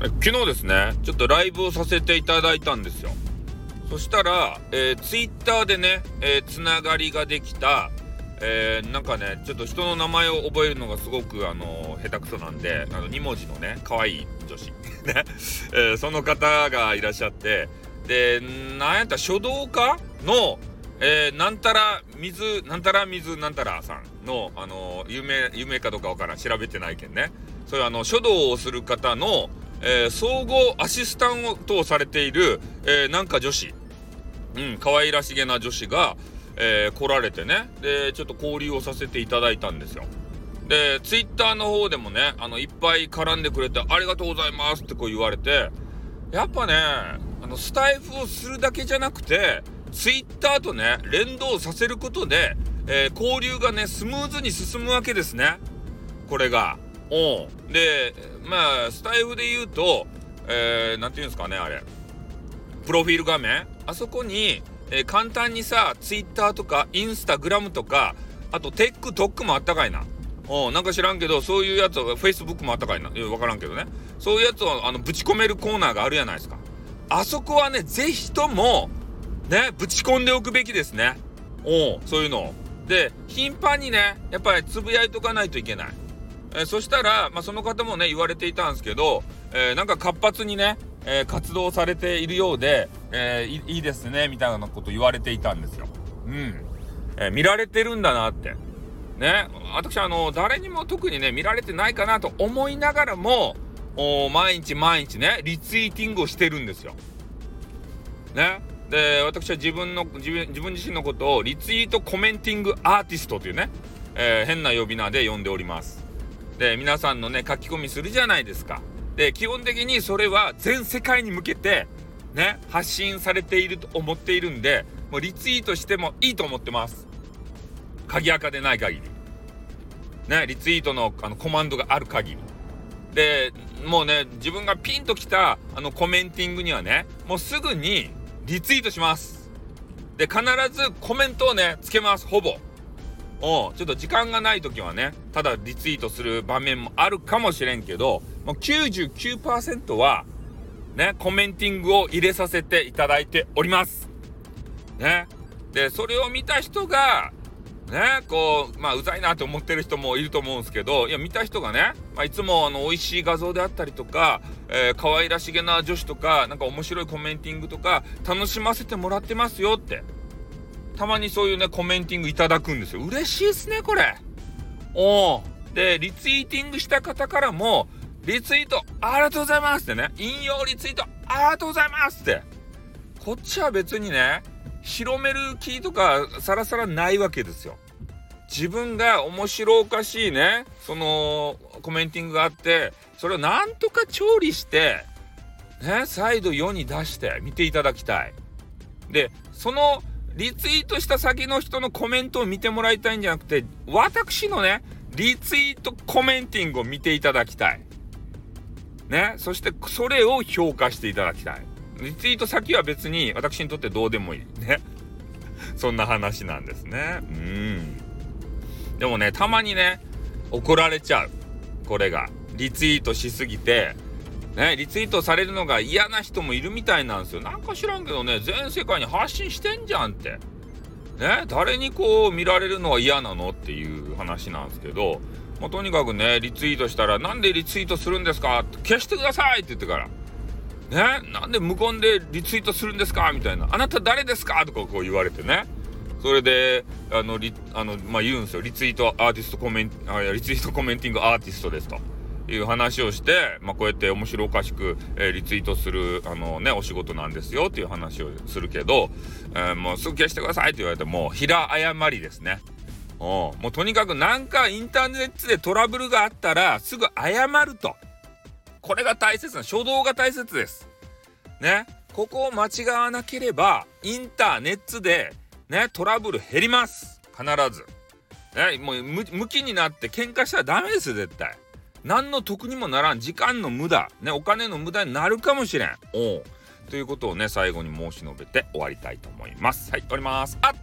昨日ですねちょっとライブをさせていただいたんですよ。そしたら、えー、ツイッターでね、えー、つながりができた、えー、なんかねちょっと人の名前を覚えるのがすごくあのー、下手くそなんであの2文字のね可愛い女子。ね、えその方がいらっしゃってでなんやった書道家のえー、なんたら水なんたら水なんたらさんの、あの有名有名かどうかわからん調べてないけんね。そういうあの書道をする方の、えー、総合アシスタントをされている、えー、なんか女子うん可愛らしげな女子が、えー、来られてねでちょっと交流をさせていただいたんですよ。でツイッターの方でもねあのいっぱい絡んでくれて「ありがとうございます」ってこう言われてやっぱねあのスタイフをするだけじゃなくてツイッターとね連動させることで、えー、交流がねスムーズに進むわけですねこれが。おでまあスタイフで言うと何、えー、て言うんですかねあれ。プロフィール画面。あそこに、えー、簡単にさツイッターとかインスタグラムとかあとテックトックもあったかいな。おなんか知らんけどそういうやつはフェイスブックもあったかいな。分からんけどね。そういうやつをあのぶち込めるコーナーがあるじゃないですか。あそこはね是非ともねぶち込んでおくべきですね。おそういうのを。で頻繁にねやっぱりつぶやいとかないといけない。えー、そしたら、まあ、その方もね言われていたんですけど、えー、なんか活発にね、えー、活動されているようで、えー、いいですねみたいなこと言われていたんですよ。うん、え見られてるんだなって。ね私あの誰にも特にね見られてないかなと思いながらも毎日毎日ねリツイーティングをしてるんですよ。ねで私は自分の自分自分自身のことをリツイートコメンティングアーティストというね、え変な呼び名で呼んでおります。で皆さんのね書き込みするじゃないですか。で基本的にそれは全世界に向けてね発信されていると思っているんでもうリツイートしてもいいと思ってます。鍵垢でない限り。ねリツイートのあのコマンドがある限り。でもうね自分がピンときたあのコメンティングにはねもうすぐにリツイートします。で必ずコメントをねつけますほぼ。ちょっと時間がない時はねただリツイートする場面もあるかもしれんけどもう99%はねコメンティングを入れさせていただいております。ね。でそれを見た人がねこうまあうざいなと思ってる人もいると思うんですけどいや見た人がね、まあ、いつもあの美味しい画像であったりとか、えー、可愛らしげな女子とかなんか面白いコメンティングとか楽しませてもらってますよってたまにそういうね、コメンティングいただくんですよ。嬉しいっすね、これ。おで、リツイーティングした方からも、リツイートありがとうございますってね、引用リツイートありがとうございますって。こっちは別にね、広める気とかさらさらないわけですよ。自分が面白おかしいね、そのコメンティングがあって、それをなんとか調理して、ね、再度世に出して見ていただきたい。で、そのリツイートした先の人のコメントを見てもらいたいんじゃなくて、私のね、リツイートコメンティングを見ていただきたい。ね。そして、それを評価していただきたい。リツイート先は別に私にとってどうでもいい。ね。そんな話なんですね。うん。でもね、たまにね、怒られちゃう。これが。リツイートしすぎて、ね、リツイートされるのが嫌な人もいるみたいなんですよ。なんか知らんけどね、全世界に発信してんじゃんって。ね、誰にこう見られるのは嫌なのっていう話なんですけど、もうとにかくね、リツイートしたら、なんでリツイートするんですか？消してくださいって言ってから。ね、なんで無言でリツイートするんですか？みたいな。あなた誰ですか？とかこう言われてね。それで、あの、リあの、まあ、言うんですよ。リツイートアーティストコメント、あリツイートコメンティングアーティストですと。いう話をして、まあ、こうやって面白おかしく、えー、リツイートする、あのね、お仕事なんですよっていう話をするけど、えー、もうすぐ消してくださいって言われても、平誤りですね。もうとにかくなんかインターネットでトラブルがあったらすぐ謝ると。これが大切な、初動が大切です。ね。ここを間違わなければ、インターネットでね、トラブル減ります。必ず。ね、もう向きになって喧嘩したらダメですよ、絶対。何の得にもならん時間の無駄、ね、お金の無駄になるかもしれん。おということをね、最後に申し述べて終わりたいと思います。はい、終わります。あっ、